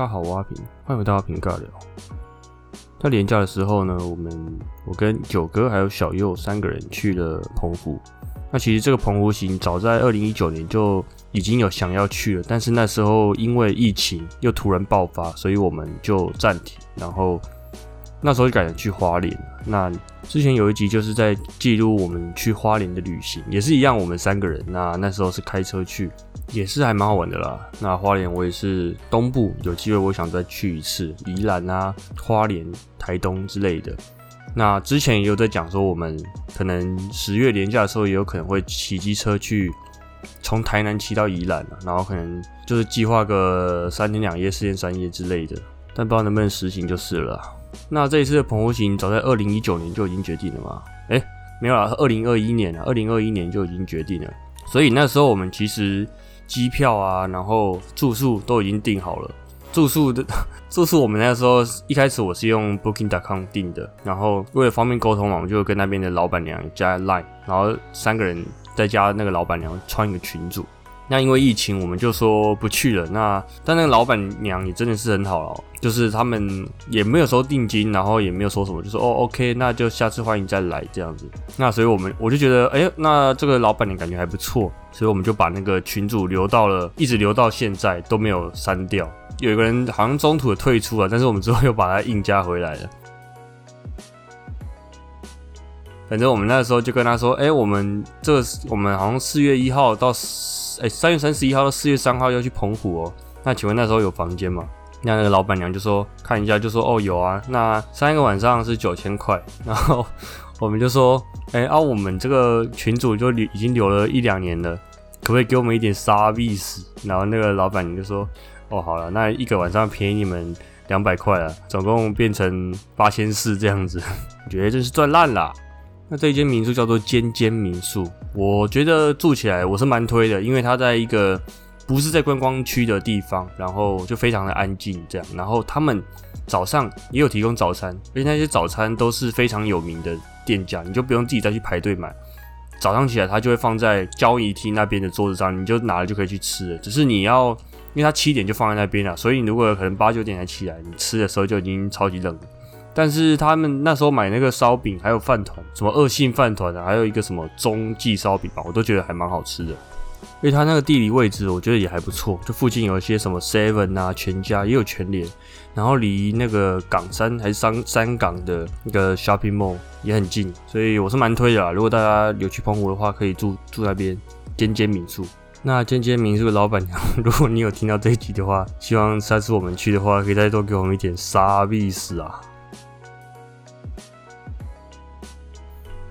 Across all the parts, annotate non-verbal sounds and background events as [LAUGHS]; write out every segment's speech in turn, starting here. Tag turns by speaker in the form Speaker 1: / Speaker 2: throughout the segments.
Speaker 1: 大家好，我阿平，欢迎回到阿平尬聊。在年假的时候呢，我们我跟九哥还有小右三个人去了澎湖。那其实这个澎湖行早在二零一九年就已经有想要去了，但是那时候因为疫情又突然爆发，所以我们就暂停。然后那时候就改成去花莲。那之前有一集就是在记录我们去花莲的旅行，也是一样，我们三个人。那那时候是开车去。也是还蛮好玩的啦。那花莲我也是东部有机会，我想再去一次宜兰啊、花莲、台东之类的。那之前也有在讲说，我们可能十月连假的时候，也有可能会骑机车去从台南骑到宜兰啊，然后可能就是计划个三天两夜、四天三夜之类的，但不知道能不能实行就是了。那这一次的澎湖行，早在二零一九年就已经决定了吗？哎，没有啦，二零二一年啊，二零二一年就已经决定了。所以那时候我们其实。机票啊，然后住宿都已经订好了。住宿的 [LAUGHS] 住宿，我们那时候一开始我是用 Booking. dot com 订的，然后为了方便沟通嘛，我们就跟那边的老板娘加 Line，然后三个人再加那个老板娘创一个群组。那因为疫情，我们就说不去了。那但那个老板娘也真的是很好了，就是他们也没有收定金，然后也没有说什么，就说哦，OK，那就下次欢迎再来这样子。那所以我们我就觉得，哎，那这个老板娘感觉还不错，所以我们就把那个群主留到了，一直留到现在都没有删掉。有一个人好像中途退出了，但是我们之后又把他硬加回来了。反正我们那时候就跟他说，哎，我们这我们好像四月一号到。哎，三月三十一号到四月三号要去澎湖哦。那请问那时候有房间吗？那那个老板娘就说看一下，就说哦有啊。那三个晚上是九千块。然后我们就说，哎啊，我们这个群主就留已经留了一两年了，可不可以给我们一点沙币斯？然后那个老板娘就说，哦好了，那一个晚上便宜你们两百块了，总共变成八千四这样子，我 [LAUGHS] 觉得真是赚烂了。那这一间民宿叫做尖尖民宿，我觉得住起来我是蛮推的，因为它在一个不是在观光区的地方，然后就非常的安静这样。然后他们早上也有提供早餐，而且那些早餐都是非常有名的店家，你就不用自己再去排队买。早上起来，它就会放在交易厅那边的桌子上，你就拿了就可以去吃了。只是你要，因为它七点就放在那边了，所以你如果可能八九点才起来，你吃的时候就已经超级冷。但是他们那时候买那个烧饼，还有饭团，什么恶性饭团啊，还有一个什么中记烧饼吧，我都觉得还蛮好吃的。因为它那个地理位置，我觉得也还不错，就附近有一些什么 Seven 啊、全家，也有全联，然后离那个港山还是三三港的那个 Shopping Mall 也很近，所以我是蛮推的啦。如果大家有去澎湖的话，可以住住那边尖尖民宿。那尖尖民宿的老板娘，如果你有听到这一集的话，希望下次我们去的话，可以再多给我们一点沙币死啊。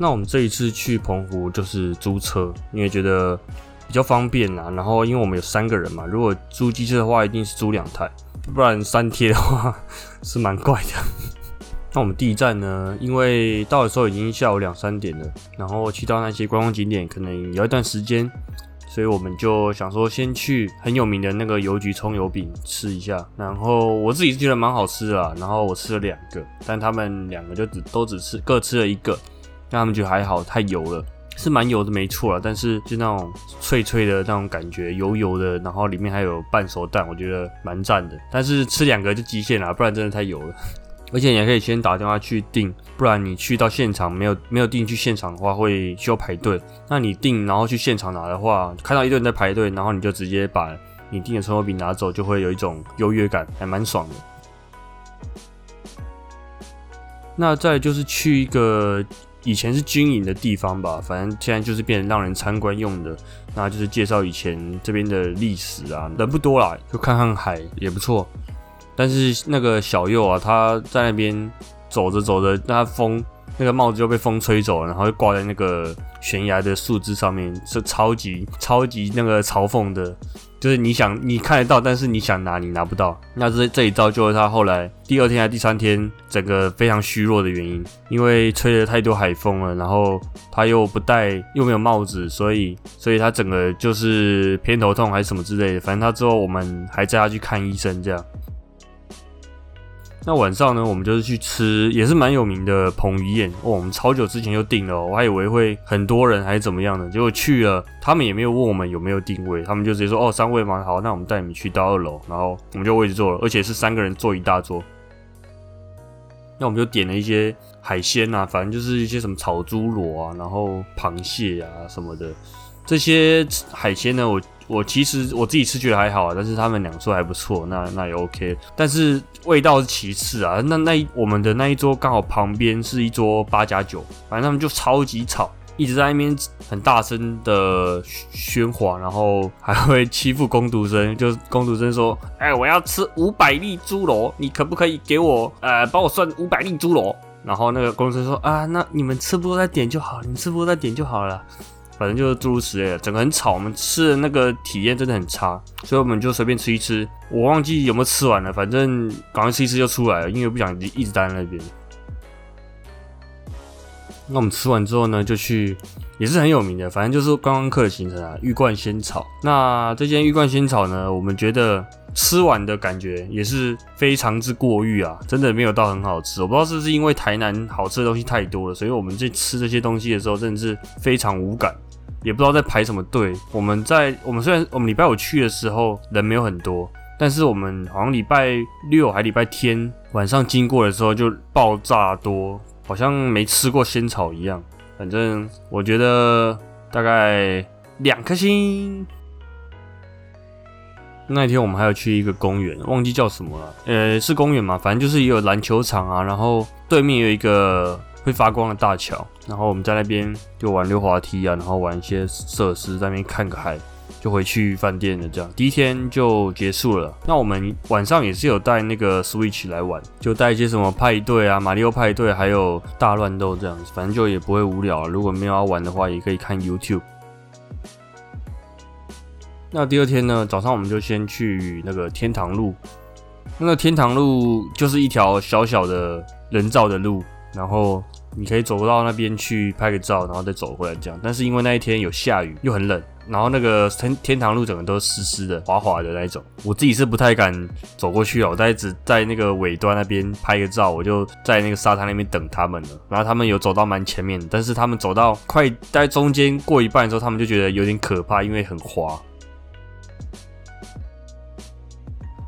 Speaker 1: 那我们这一次去澎湖就是租车，因为觉得比较方便啦。然后因为我们有三个人嘛，如果租机车的话，一定是租两台，不然三贴的话 [LAUGHS] 是蛮怪的。[LAUGHS] 那我们第一站呢，因为到的时候已经下午两三点了，然后去到那些观光景点可能有一段时间，所以我们就想说先去很有名的那个邮局葱油饼吃一下。然后我自己是觉得蛮好吃的，然后我吃了两个，但他们两个就只都只吃各吃了一个。让他们觉得还好，太油了，是蛮油的，没错了。但是就那种脆脆的那种感觉，油油的，然后里面还有半熟蛋，我觉得蛮赞的。但是吃两个就极限了，不然真的太油了。[LAUGHS] 而且你还可以先打电话去订，不然你去到现场没有没有订去现场的话，会需要排队。那你订然后去现场拿的话，看到一堆人在排队，然后你就直接把你订的葱油饼拿走，就会有一种优越感，还蛮爽的。那再就是去一个。以前是军营的地方吧，反正现在就是变成让人参观用的，那就是介绍以前这边的历史啊。人不多啦，就看看海也不错。但是那个小右啊，他在那边走着走着，那风那个帽子就被风吹走了，然后就挂在那个悬崖的树枝上面，是超级超级那个嘲讽的。就是你想你看得到，但是你想拿你拿不到。那这这一招就是他后来第二天还第三天，整个非常虚弱的原因，因为吹了太多海风了，然后他又不戴又没有帽子，所以所以他整个就是偏头痛还是什么之类的。反正他之后我们还带他去看医生这样。那晚上呢，我们就是去吃，也是蛮有名的彭于晏哦。我们超久之前就订了，我还以为会很多人还是怎么样的，结果去了，他们也没有问我们有没有定位，他们就直接说哦三位吗？好，那我们带你们去到二楼，然后我们就位置坐了，而且是三个人坐一大桌。那我们就点了一些海鲜啊，反正就是一些什么炒猪螺啊，然后螃蟹啊什么的。这些海鲜呢，我我其实我自己吃觉得还好啊，但是他们两桌还不错，那那也 OK。但是味道是其次啊，那那我们的那一桌刚好旁边是一桌八加九，反正他们就超级吵，一直在那边很大声的喧哗，然后还会欺负工读生，就是工读生说：“哎，我要吃五百粒猪螺，你可不可以给我呃帮我算五百粒猪螺？”然后那个工读生说：“啊，那你们吃不多再点就好，你们吃不多再点就好了。”反正就是诸如此类的，整个很吵，我们吃的那个体验真的很差，所以我们就随便吃一吃。我忘记有没有吃完了，反正赶快吃一吃就出来了，因为不想一直待在那边。那我们吃完之后呢，就去也是很有名的，反正就是观光客的行程啊，玉冠仙草。那这间玉冠仙草呢，我们觉得吃完的感觉也是非常之过誉啊，真的没有到很好吃。我不知道是不是因为台南好吃的东西太多了，所以我们在吃这些东西的时候真的是非常无感。也不知道在排什么队。我们在我们虽然我们礼拜五去的时候人没有很多，但是我们好像礼拜六还礼拜天晚上经过的时候就爆炸多，好像没吃过仙草一样。反正我觉得大概两颗星。那天我们还有去一个公园，忘记叫什么了。呃，是公园嘛，反正就是也有篮球场啊，然后对面有一个。会发光的大桥，然后我们在那边就玩溜滑梯啊，然后玩一些设施，在那边看个海，就回去饭店了。这样第一天就结束了。那我们晚上也是有带那个 Switch 来玩，就带一些什么派对啊、马里奥派对，还有大乱斗这样子，反正就也不会无聊。如果没有要玩的话，也可以看 YouTube。那第二天呢，早上我们就先去那个天堂路，那个天堂路就是一条小小的人造的路。然后你可以走到那边去拍个照，然后再走回来这样。但是因为那一天有下雨，又很冷，然后那个天天堂路整个都湿湿的、滑滑的那一种，我自己是不太敢走过去哦。我在只在那个尾端那边拍个照，我就在那个沙滩那边等他们了。然后他们有走到蛮前面，但是他们走到快在中间过一半的时候，他们就觉得有点可怕，因为很滑。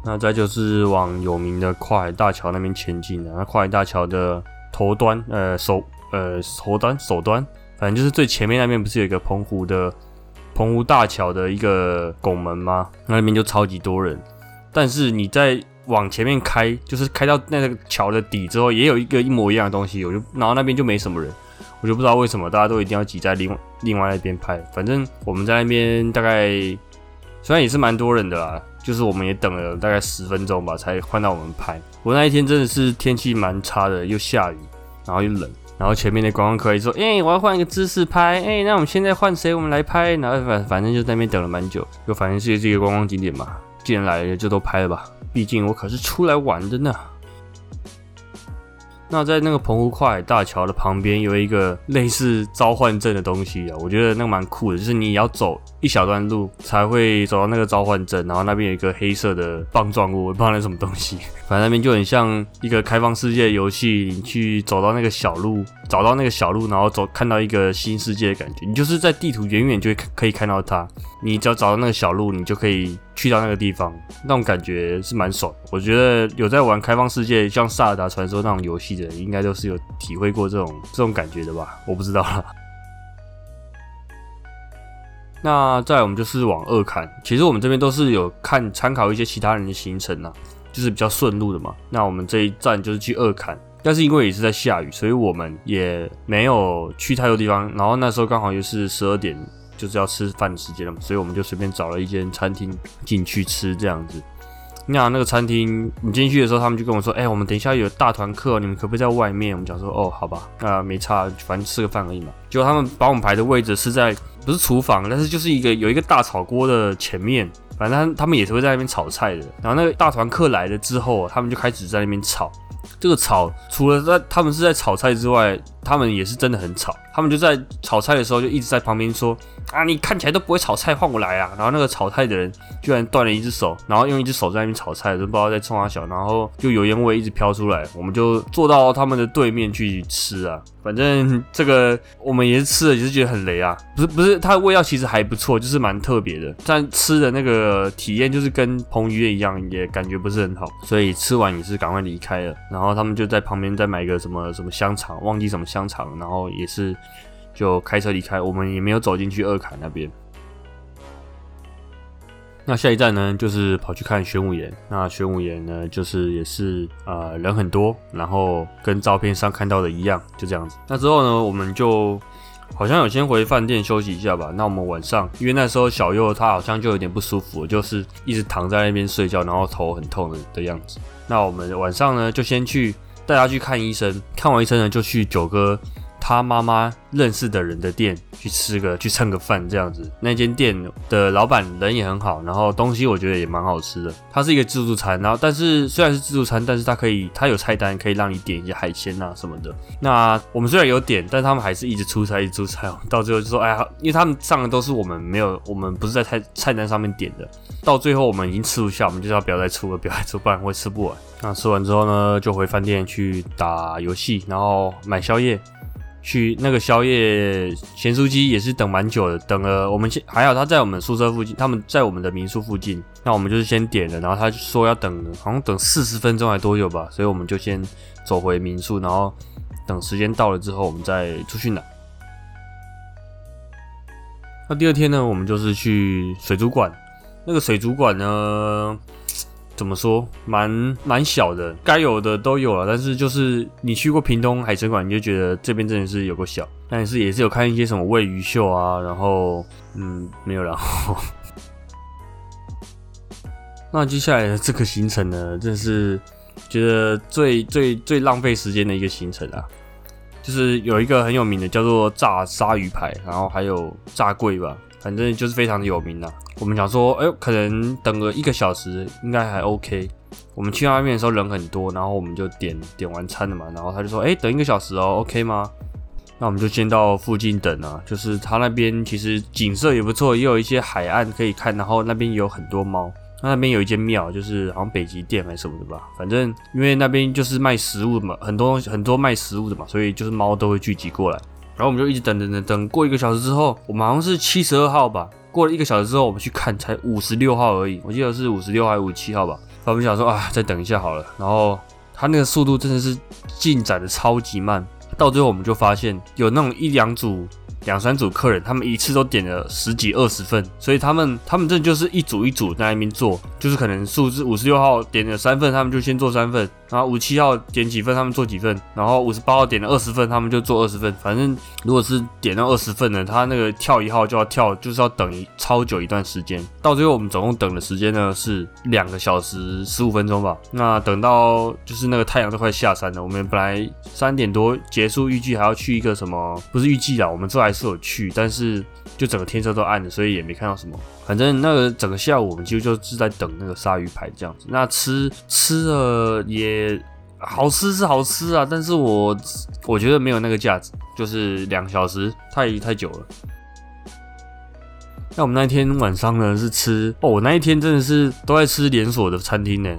Speaker 1: 那再就是往有名的跨海大桥那边前进了。那跨海大桥的。头端，呃，手，呃，头端，手端，反正就是最前面那边不是有一个澎湖的澎湖大桥的一个拱门吗？那边就超级多人。但是你在往前面开，就是开到那个桥的底之后，也有一个一模一样的东西，我就然后那边就没什么人，我就不知道为什么大家都一定要挤在另另外那边拍。反正我们在那边大概虽然也是蛮多人的啦，就是我们也等了大概十分钟吧，才换到我们拍。我那一天真的是天气蛮差的，又下雨。然后又冷，然后前面的观光客说：“哎，我要换一个姿势拍，哎，那我们现在换谁？我们来拍。”然后反反正就在那边等了蛮久，就反正是这个观光景点嘛，既然来了就都拍了吧，毕竟我可是出来玩的呢。那在那个澎湖跨海大桥的旁边有一个类似召唤阵的东西啊，我觉得那个蛮酷的，就是你要走一小段路才会走到那个召唤阵，然后那边有一个黑色的棒状物，我不知道那什么东西，反正那边就很像一个开放世界游戏，你去走到那个小路，找到那个小路，然后走看到一个新世界的感觉，你就是在地图远远就可以看到它，你只要找到那个小路，你就可以。去到那个地方，那种感觉是蛮爽。我觉得有在玩开放世界，像《萨尔达传说》那种游戏的人，应该都是有体会过这种这种感觉的吧？[LAUGHS] 我不知道了。那再我们就是往二坎，其实我们这边都是有看参考一些其他人的行程啊，就是比较顺路的嘛。那我们这一站就是去二坎，但是因为也是在下雨，所以我们也没有去太多地方。然后那时候刚好又是十二点。就是要吃饭的时间了嘛，所以我们就随便找了一间餐厅进去吃这样子。那那个餐厅，你进去的时候，他们就跟我说：“哎，我们等一下有大团客，你们可不可以在外面？”我们讲说：“哦，好吧，那没差，反正吃个饭而已嘛。”结果他们把我们排的位置是在不是厨房，但是就是一个有一个大炒锅的前面，反正他们也是会在那边炒菜的。然后那个大团客来了之后，他们就开始在那边炒。这个炒除了在他们是在炒菜之外，他们也是真的很吵，他们就在炒菜的时候就一直在旁边说啊，你看起来都不会炒菜，换我来啊！然后那个炒菜的人居然断了一只手，然后用一只手在那边炒菜，都不知道在冲他小，然后就油烟味一直飘出来，我们就坐到他们的对面去吃啊。[LAUGHS] 反正这个我们也是吃了，也是觉得很雷啊。不是不是，它的味道其实还不错，就是蛮特别的。但吃的那个体验就是跟彭于晏一样，也感觉不是很好，所以吃完也是赶快离开了。然后他们就在旁边再买个什么什么香肠，忘记什么香肠，然后也是就开车离开。我们也没有走进去二坎那边。那下一站呢，就是跑去看玄武岩。那玄武岩呢，就是也是呃人很多，然后跟照片上看到的一样，就这样子。那之后呢，我们就好像有先回饭店休息一下吧。那我们晚上，因为那时候小右他好像就有点不舒服，就是一直躺在那边睡觉，然后头很痛的的样子。那我们晚上呢，就先去带他去看医生。看完医生呢，就去九哥。他妈妈认识的人的店去吃个去蹭个饭这样子，那间店的老板人也很好，然后东西我觉得也蛮好吃的。它是一个自助餐，然后但是虽然是自助餐，但是它可以它有菜单可以让你点一些海鲜啊什么的。那我们虽然有点，但他们还是一直出菜一直出菜哦，到最后就说哎呀，因为他们上的都是我们没有，我们不是在菜菜单上面点的。到最后我们已经吃不下，我们就要不要再出了，不要再出，不然会吃不完。那吃完之后呢，就回饭店去打游戏，然后买宵夜。去那个宵夜咸酥鸡也是等蛮久的，等了我们先还好他在我们宿舍附近，他们在我们的民宿附近，那我们就是先点了，然后他说要等，好像等四十分钟还多久吧，所以我们就先走回民宿，然后等时间到了之后我们再出去拿。那第二天呢，我们就是去水族馆，那个水族馆呢。怎么说，蛮蛮小的，该有的都有了。但是就是你去过屏东海参馆，你就觉得这边真的是有个小。但是也是有看一些什么喂鱼秀啊，然后嗯没有然后。[LAUGHS] 那接下来的这个行程呢，真是觉得最最最浪费时间的一个行程啊，就是有一个很有名的叫做炸鲨鱼排，然后还有炸桂吧。反正就是非常的有名呐。我们想说，哎，可能等个一个小时应该还 OK。我们去那边的时候人很多，然后我们就点点完餐了嘛。然后他就说，哎，等一个小时哦，OK 吗？那我们就先到附近等啊。就是他那边其实景色也不错，也有一些海岸可以看。然后那边有很多猫。那那边有一间庙，就是好像北极殿还是什么的吧。反正因为那边就是卖食物的嘛，很多东西很多卖食物的嘛，所以就是猫都会聚集过来。然后我们就一直等等等等，过一个小时之后，我们好像是七十二号吧。过了一个小时之后，我们去看才五十六号而已。我记得是五十六还是五十七号吧。然后我们想说啊，再等一下好了。然后他那个速度真的是进展的超级慢，到最后我们就发现有那种一两组。两三组客人，他们一次都点了十几二十份，所以他们他们这就是一组一组在那边做，就是可能数字五十六号点了三份，他们就先做三份，然后五七号点几份，他们做几份，然后五十八号点了二十份，他们就做二十份。反正如果是点到二十份的，他那个跳一号就要跳，就是要等一超久一段时间。到最后我们总共等的时间呢是两个小时十五分钟吧。那等到就是那个太阳都快下山了，我们本来三点多结束，预计还要去一个什么？不是预计啊，我们这还。是有去，但是就整个天色都暗了，所以也没看到什么。反正那个整个下午，我们几乎就是在等那个鲨鱼排这样子。那吃吃了也好吃是好吃啊，但是我我觉得没有那个价值，就是两小时太太久了。那我们那天晚上呢是吃哦，我那一天真的是都在吃连锁的餐厅呢。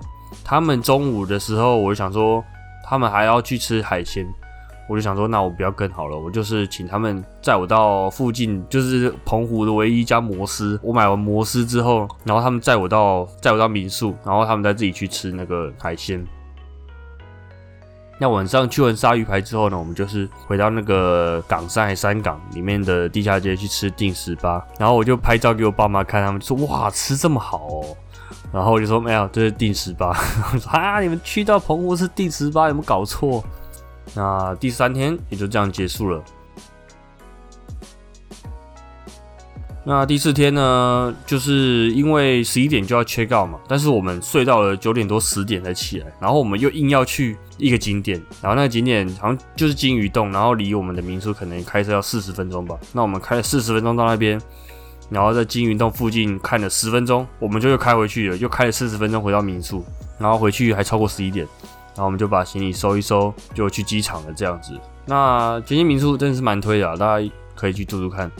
Speaker 1: 他们中午的时候，我就想说他们还要去吃海鲜。我就想说，那我不要跟好了，我就是请他们载我到附近，就是澎湖的唯一一家摩斯。我买完摩斯之后，然后他们载我到载我到民宿，然后他们再自己去吃那个海鲜。那晚上去完鲨鱼排之后呢，我们就是回到那个港山还山港里面的地下街去吃定十八，然后我就拍照给我爸妈看，他们说哇吃这么好哦，然后我就说没有，这是定十八。[LAUGHS] 说啊，你们去到澎湖是定十八，有没有搞错？那第三天也就这样结束了。那第四天呢，就是因为十一点就要 check out 嘛，但是我们睡到了九点多十点才起来，然后我们又硬要去一个景点，然后那个景点好像就是金鱼洞，然后离我们的民宿可能开车要四十分钟吧。那我们开了四十分钟到那边，然后在金鱼洞附近看了十分钟，我们就又开回去了，又开了四十分钟回到民宿，然后回去还超过十一点。然后我们就把行李收一收，就去机场了这样子。那全新民宿真的是蛮推的，大家可以去住住看。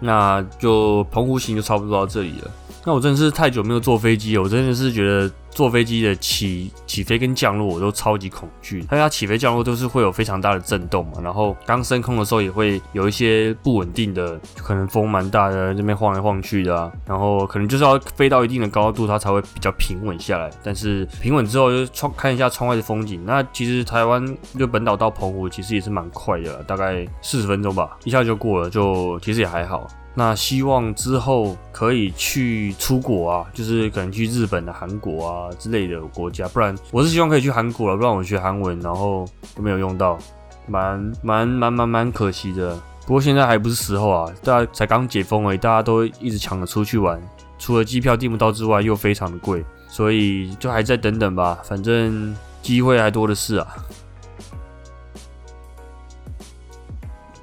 Speaker 1: 那就澎湖行就差不多到这里了。那我真的是太久没有坐飞机了，我真的是觉得坐飞机的起起飞跟降落我都超级恐惧。它它起飞降落都是会有非常大的震动嘛，然后刚升空的时候也会有一些不稳定的，可能风蛮大的，这边晃来晃去的啊，然后可能就是要飞到一定的高度，它才会比较平稳下来。但是平稳之后就窗看一下窗外的风景，那其实台湾就本岛到澎湖其实也是蛮快的，大概四十分钟吧，一下就过了，就其实也还好。那希望之后可以去出国啊，就是可能去日本的、韩国啊之类的国家，不然我是希望可以去韩国了，不然我学韩文，然后都没有用到，蛮蛮蛮蛮蛮可惜的。不过现在还不是时候啊，大家才刚解封而已，大家都一直抢着出去玩，除了机票订不到之外，又非常的贵，所以就还在等等吧，反正机会还多的是啊。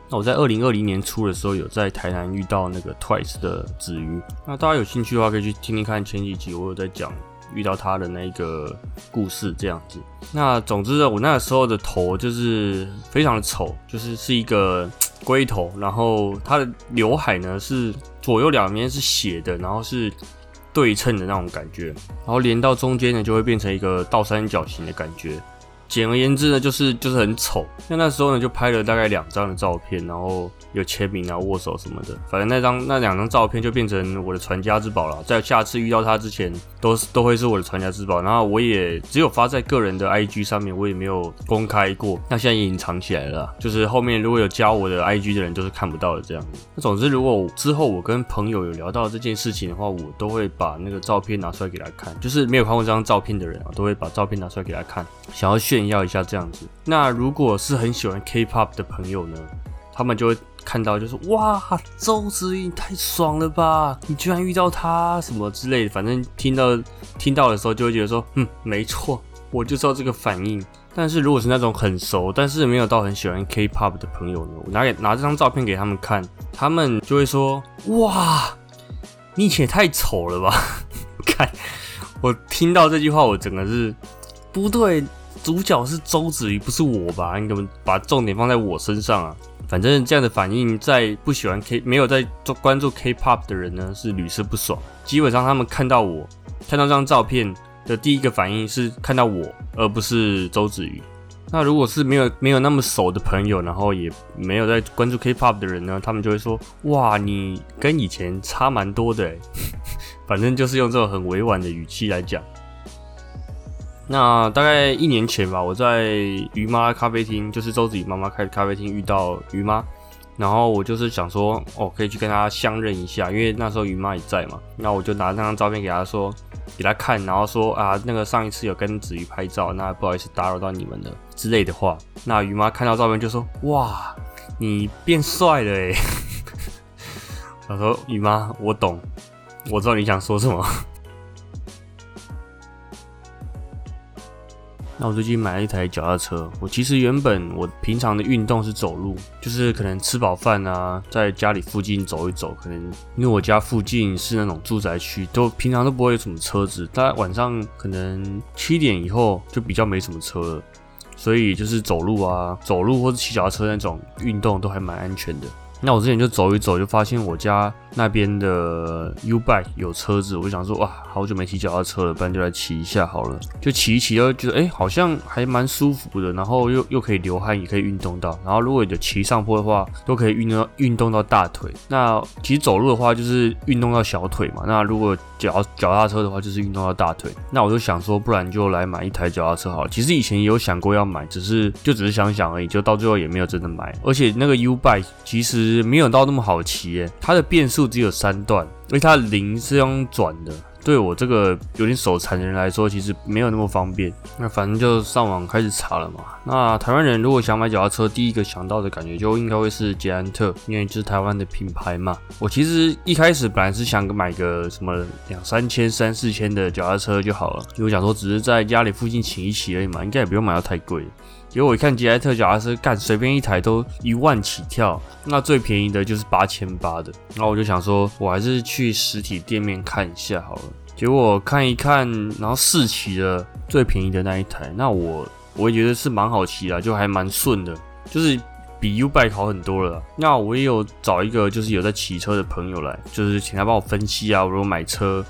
Speaker 1: 那我在二零二零年初的时候，有在台南遇到那个 Twice 的子瑜。那大家有兴趣的话，可以去听听看前几集，我有在讲遇到他的那个故事这样子。那总之呢，我那个时候的头就是非常的丑，就是是一个龟头，然后他的刘海呢是左右两边是斜的，然后是对称的那种感觉，然后连到中间呢就会变成一个倒三角形的感觉。简而言之呢，就是就是很丑。那那时候呢，就拍了大概两张的照片，然后有签名啊、握手什么的。反正那张那两张照片就变成我的传家之宝了。在下次遇到他之前，都是都会是我的传家之宝。然后我也只有发在个人的 IG 上面，我也没有公开过。那现在隐藏起来了，就是后面如果有加我的 IG 的人，都是看不到的这样子。那总之，如果之后我跟朋友有聊到这件事情的话，我都会把那个照片拿出来给他看。就是没有看过这张照片的人啊，都会把照片拿出来给他看，想要炫炫耀一下这样子。那如果是很喜欢 K-pop 的朋友呢，他们就会看到，就是哇，周子瑜太爽了吧！你居然遇到他什么之类的，反正听到听到的时候就会觉得说，嗯，没错，我就知道这个反应。但是如果是那种很熟，但是没有到很喜欢 K-pop 的朋友呢，我拿给拿这张照片给他们看，他们就会说，哇，你以前也太丑了吧！[LAUGHS] 看我听到这句话，我整个是不对。主角是周子瑜，不是我吧？你怎么把重点放在我身上啊？反正这样的反应，在不喜欢 K、没有在做关注 K-pop 的人呢，是屡试不爽。基本上他们看到我，看到这张照片的第一个反应是看到我，而不是周子瑜。那如果是没有没有那么熟的朋友，然后也没有在关注 K-pop 的人呢，他们就会说：哇，你跟以前差蛮多的。[LAUGHS] 反正就是用这种很委婉的语气来讲。那大概一年前吧，我在鱼妈咖啡厅，就是周子瑜妈妈开的咖啡厅遇到鱼妈，然后我就是想说，哦，可以去跟她相认一下，因为那时候鱼妈也在嘛。那我就拿那张照片给她说，给她看，然后说啊，那个上一次有跟子瑜拍照，那不好意思打扰到你们了之类的话。那鱼妈看到照片就说，哇，你变帅了诶。[LAUGHS] 我说鱼妈，我懂，我知道你想说什么。那我最近买了一台脚踏车。我其实原本我平常的运动是走路，就是可能吃饱饭啊，在家里附近走一走。可能因为我家附近是那种住宅区，都平常都不会有什么车子。大概晚上可能七点以后就比较没什么车了，所以就是走路啊，走路或者骑脚踏车那种运动都还蛮安全的。那我之前就走一走，就发现我家那边的 U bike 有车子，我就想说哇，好久没骑脚踏车了，不然就来骑一下好了。就骑一骑，就觉得哎，好像还蛮舒服的，然后又又可以流汗，也可以运动到。然后如果有骑上坡的话，都可以运动到运动到大腿。那其实走路的话，就是运动到小腿嘛。那如果脚脚踏车的话，就是运动到大腿。那我就想说，不然就来买一台脚踏车好了。其实以前也有想过要买，只是就只是想想而已，就到最后也没有真的买。而且那个 U bike 其实。没有到那么好骑耶，它的变速只有三段，而且它零是用转的。对我这个有点手残的人来说，其实没有那么方便。那反正就上网开始查了嘛。那台湾人如果想买脚踏车，第一个想到的感觉就应该会是捷安特，因为就是台湾的品牌嘛。我其实一开始本来是想买个什么两三千、三四千的脚踏车就好了，因为我想说只是在家里附近骑一骑而已嘛，应该也不用买到太贵。结果我一看捷安特脚踏车，干随便一台都一万起跳，那最便宜的就是八千八的。然后我就想说，我还是去实体店面看一下好了。结果看一看，然后试骑了最便宜的那一台，那我我也觉得是蛮好骑的，就还蛮顺的，就是比 U bike 好很多了。那我也有找一个就是有在骑车的朋友来，就是请他帮我分析啊，如果买车。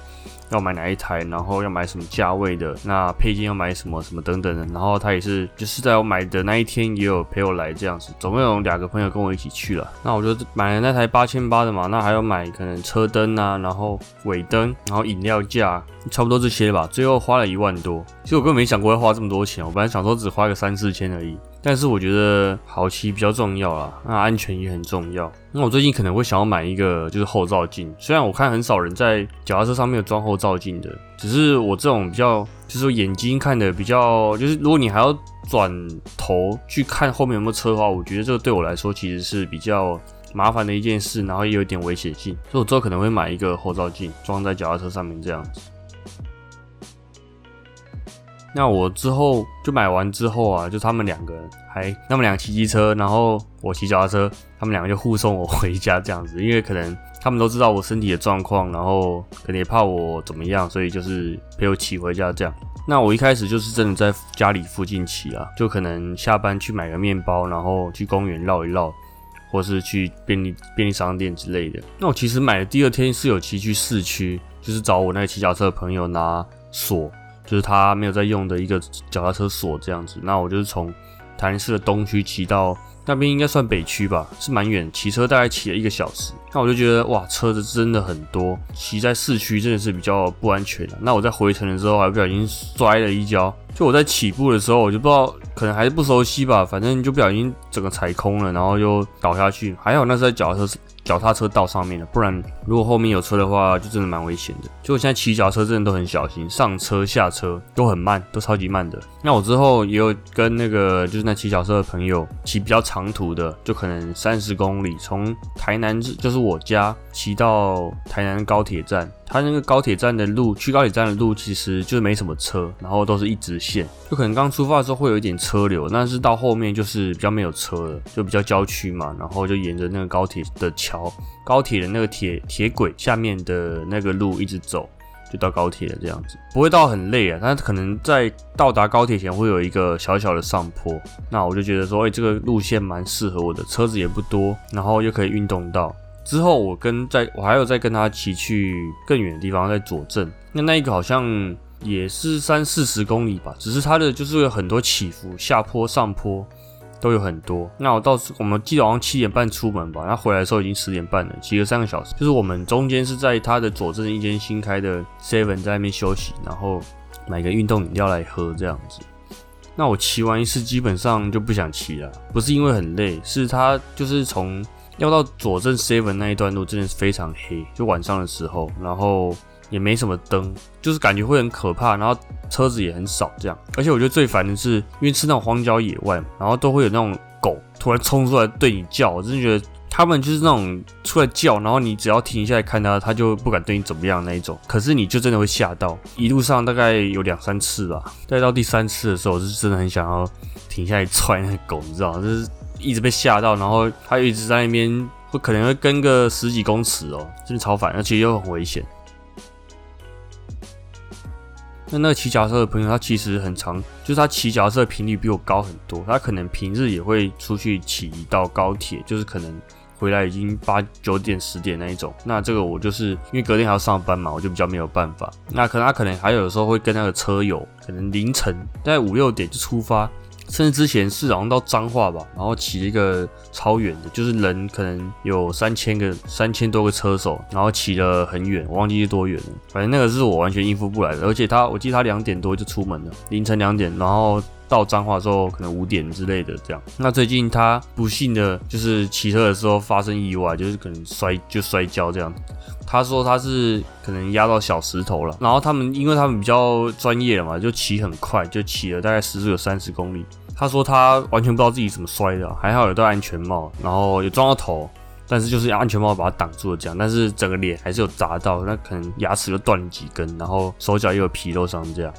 Speaker 1: 要买哪一台，然后要买什么价位的，那配件要买什么什么等等的，然后他也是就是在我买的那一天也有陪我来这样子，总共有两个朋友跟我一起去了。那我就买了那台八千八的嘛，那还要买可能车灯啊，然后尾灯，然后饮料架，差不多这些吧。最后花了一万多，其实我根本没想过要花这么多钱，我本来想说只花个三四千而已。但是我觉得好骑比较重要啦，那安全也很重要。那我最近可能会想要买一个就是后照镜，虽然我看很少人在脚踏车上面有装后照镜的，只是我这种比较就是说眼睛看的比较，就是如果你还要转头去看后面有没有车的话，我觉得这个对我来说其实是比较麻烦的一件事，然后也有点危险性，所以我之后可能会买一个后照镜装在脚踏车上面这样子。那我之后就买完之后啊，就他们两个人还，他们俩骑机车，然后我骑脚踏车，他们两个就护送我回家这样子，因为可能他们都知道我身体的状况，然后可能也怕我怎么样，所以就是陪我骑回家这样。那我一开始就是真的在家里附近骑啊，就可能下班去买个面包，然后去公园绕一绕，或是去便利便利商店之类的。那我其实买的第二天是有骑去市区，就是找我那个骑脚车的朋友拿锁。就是他没有在用的一个脚踏车锁这样子，那我就是从台南市的东区骑到那边，应该算北区吧，是蛮远，骑车大概骑了一个小时。那我就觉得哇，车子真的很多，骑在市区真的是比较不安全的。那我在回程的时候还不小心摔了一跤，就我在起步的时候，我就不知道可能还是不熟悉吧，反正就不小心整个踩空了，然后就倒下去。还好那是在脚踏车。脚踏车道上面了，不然如果后面有车的话，就真的蛮危险的。就我现在骑脚车真的都很小心，上车下车都很慢，都超级慢的。那我之后也有跟那个就是那骑脚车的朋友骑比较长途的，就可能三十公里，从台南就是我家骑到台南高铁站。它那个高铁站的路，去高铁站的路其实就是没什么车，然后都是一直线，就可能刚出发的时候会有一点车流，但是到后面就是比较没有车了，就比较郊区嘛，然后就沿着那个高铁的桥、高铁的那个铁铁轨下面的那个路一直走，就到高铁了这样子，不会到很累啊，但可能在到达高铁前会有一个小小的上坡，那我就觉得说，哎，这个路线蛮适合我的，车子也不多，然后又可以运动到。之后我跟在我还有再跟他骑去更远的地方，在左镇。那那一个好像也是三四十公里吧，只是它的就是有很多起伏，下坡上坡都有很多。那我到时我们记得好像七点半出门吧，那回来的时候已经十点半了，骑了三个小时。就是我们中间是在他的左镇一间新开的 Seven 在那边休息，然后买个运动饮料来喝这样子。那我骑完一次基本上就不想骑了，不是因为很累，是他就是从。要到左镇 Seven 那一段路真的是非常黑，就晚上的时候，然后也没什么灯，就是感觉会很可怕，然后车子也很少这样。而且我觉得最烦的是，因为是那种荒郊野外，然后都会有那种狗突然冲出来对你叫，我真的觉得他们就是那种出来叫，然后你只要停下来看它，它就不敢对你怎么样那一种。可是你就真的会吓到，一路上大概有两三次吧，再到第三次的时候，我是真的很想要停下来踹那狗，你知道吗？就是。一直被吓到，然后他一直在那边，会可能会跟个十几公尺哦，真的超烦，而且又很危险。那那个骑脚车的朋友，他其实很长，就是他骑脚车的频率比我高很多，他可能平日也会出去骑到高铁，就是可能回来已经八九点十点那一种。那这个我就是因为隔天还要上班嘛，我就比较没有办法。那可能他可能还有的时候会跟那个车友，可能凌晨大概五六点就出发。甚至之前是好像到彰化吧，然后骑一个超远的，就是人可能有三千个、三千多个车手，然后骑了很远，我忘记是多远了。反正那个是我完全应付不来的，而且他，我记得他两点多就出门了，凌晨两点，然后到彰化之后可能五点之类的这样。那最近他不幸的就是骑车的时候发生意外，就是可能摔就摔跤这样。他说他是可能压到小石头了，然后他们因为他们比较专业了嘛，就骑很快，就骑了大概时速有三十公里。他说他完全不知道自己怎么摔的，还好有戴安全帽，然后有撞到头，但是就是安全帽把他挡住了这样，但是整个脸还是有砸到，那可能牙齿又断了几根，然后手脚又有皮肉伤这样。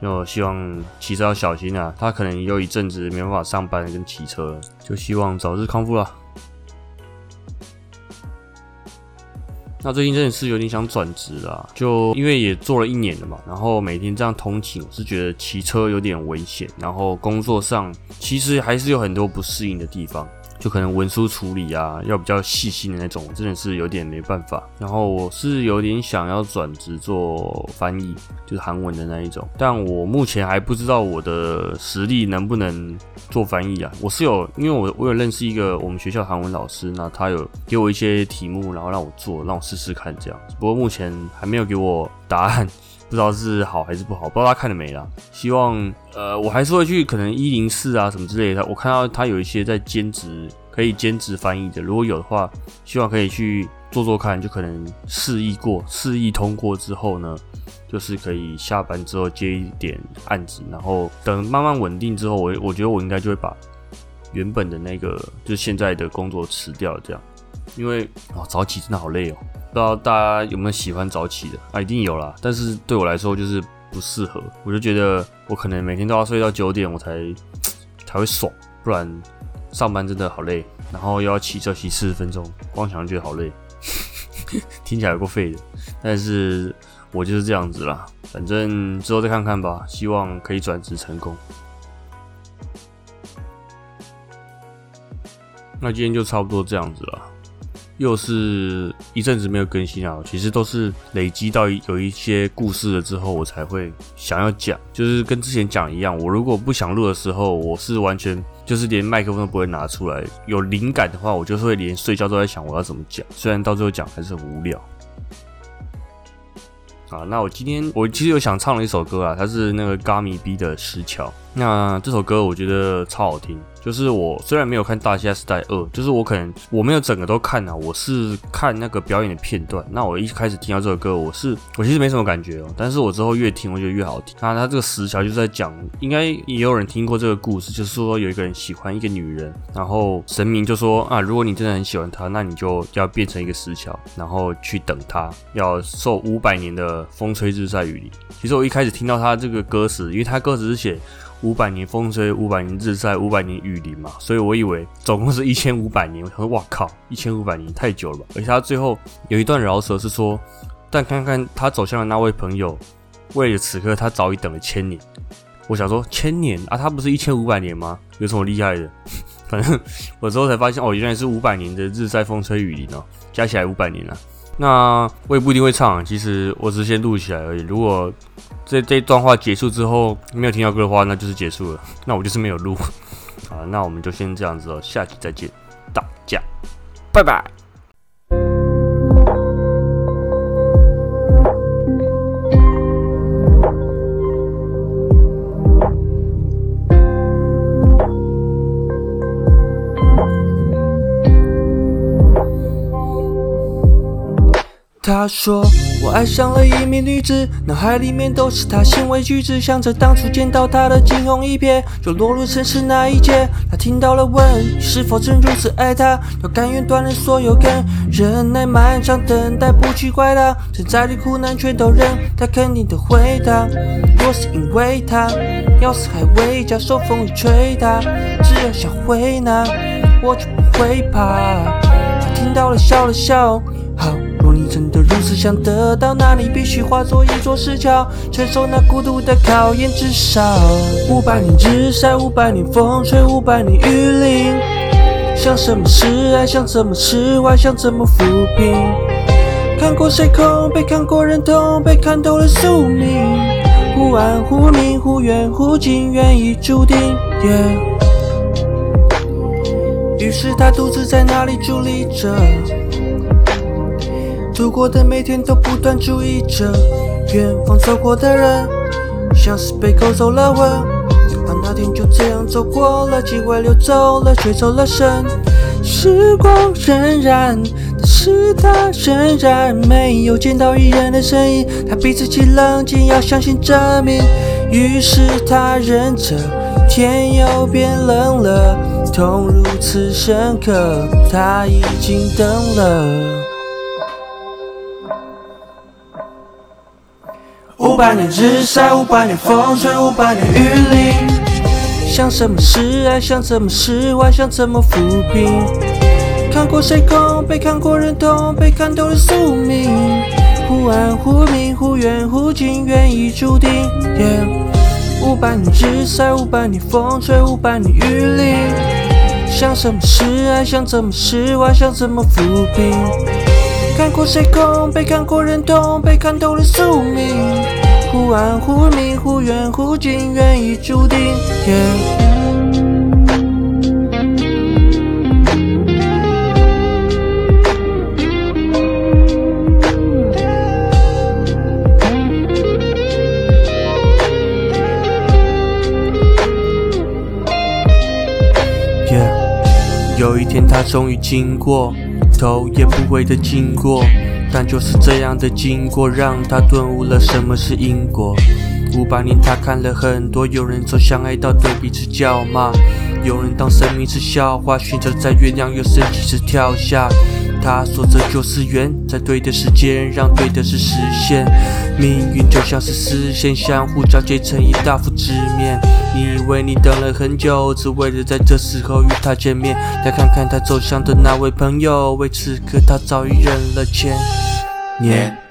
Speaker 1: 就希望骑车要小心啊，他可能有一阵子没办法上班跟骑车，就希望早日康复了。那最近真的是有点想转职啦，就因为也做了一年了嘛，然后每天这样通勤，我是觉得骑车有点危险，然后工作上其实还是有很多不适应的地方。就可能文书处理啊，要比较细心的那种，真的是有点没办法。然后我是有点想要转职做翻译，就是韩文的那一种。但我目前还不知道我的实力能不能做翻译啊。我是有，因为我我有认识一个我们学校韩文老师，那他有给我一些题目，然后让我做，让我试试看这样。不过目前还没有给我答案，不知道是好还是不好，不知道他看了没啦。希望呃，我还是会去可能一零四啊什么之类的。我看到他有一些在兼职。可以兼职翻译的，如果有的话，希望可以去做做看，就可能试译过，试译通过之后呢，就是可以下班之后接一点案子，然后等慢慢稳定之后，我我觉得我应该就会把原本的那个就是现在的工作辞掉，这样，因为哦早起真的好累哦，不知道大家有没有喜欢早起的啊？一定有啦，但是对我来说就是不适合，我就觉得我可能每天都要睡到九点，我才 [TSK] 才会爽，不然。上班真的好累，然后又要骑车骑四十分钟，光想就觉得好累，[LAUGHS] 听起来够废的。但是我就是这样子啦，反正之后再看看吧，希望可以转职成功。那今天就差不多这样子了。又是一阵子没有更新啊，其实都是累积到有一些故事了之后，我才会想要讲，就是跟之前讲一样。我如果不想录的时候，我是完全就是连麦克风都不会拿出来。有灵感的话，我就会连睡觉都在想我要怎么讲，虽然到最后讲还是很无聊。啊，那我今天我其实有想唱了一首歌啊，它是那个 Gami B 的石桥。那这首歌我觉得超好听。就是我虽然没有看《大虾时代二》，就是我可能我没有整个都看啊，我是看那个表演的片段。那我一开始听到这首歌，我是我其实没什么感觉哦，但是我之后越听，我觉得越好听。那他这个石桥就在讲，应该也有人听过这个故事，就是说有一个人喜欢一个女人，然后神明就说啊，如果你真的很喜欢她，那你就要变成一个石桥，然后去等她，要受五百年的风吹日晒雨淋。其实我一开始听到他这个歌词，因为他歌词是写。五百年风吹，五百年日晒，五百年雨淋嘛，所以我以为总共是一千五百年。我说哇靠，一千五百年太久了吧？而且他最后有一段饶舌是说，但看看他走向的那位朋友，为了此刻他早已等了千年。我想说千年啊，他不是一千五百年吗？有什么厉害的？[LAUGHS] 反正我之后才发现哦，原来是五百年的日晒风吹雨淋哦，加起来五百年了。那我也不一定会唱，其实我只是先录起来而已。如果 [LAUGHS] 这这段话结束之后没有听到歌的话，那就是结束了。[LAUGHS] 那我就是没有录 [LAUGHS] 啊。那我们就先这样子哦，下期再见，大家拜拜。
Speaker 2: 他说：“我爱上了一名女子，脑海里面都是她行为举止，想着当初见到她的惊鸿一瞥，就落入尘世那一劫。他听到了问：是否真如此爱她？要甘愿断了所有根，忍耐漫长等待，不去怪他，现在的苦难全都忍。他肯定的回答：若是因为他，要死还未嫁，受风雨吹打，只要想回那，我就不会怕。他听到了笑了笑。”好真的如此想得到，那你必须化作一座石桥，承受那孤独的考验。至少五百年日晒，五百年风吹，五百年雨淋。想什么是爱，想怎么释怀，想怎么抚平。看过谁空被看过人痛，被看透了宿命。忽暗忽明，忽远忽近，缘已注定。于是他独自在那里伫立着。度过的每天都不断注意着远方走过的人，像是被勾走了魂。而那天就这样走过了，机会溜走了，吹走了身。时光荏苒，但是他仍然没有见到一人的身影。他逼自己冷静，要相信证明。于是他忍着，天又变冷了，痛如此深刻，他已经等了。五百年日晒，五百年风吹，五百年雨淋。想什么是爱，想怎么释怀，想怎么抚平。看过谁空，被看过人痛，被看透了宿命。忽暗忽明，忽远忽近，缘已注定。五百年日晒，五百年风吹，五百年雨淋。想什么是爱，想怎么释怀，想怎么抚平。看过谁空，被看过人痛，被看透了宿命。忽暗忽明，忽远忽近，愿已注定。有一天，他终于经过，头也不回的经过，但就是这样的经过，让他顿悟了什么是因果。五百年，他看了很多，有人从相爱到对彼此叫骂，有人当生命是笑话，选择在月亮又升起时跳下。他说这就是缘，在对的时间让对的事实现。命运就像是丝线，相互交接成一大幅纸面。你以为你等了很久，只为了在这时候与他见面。再看看他走向的那位朋友，为此刻他早已忍了千年。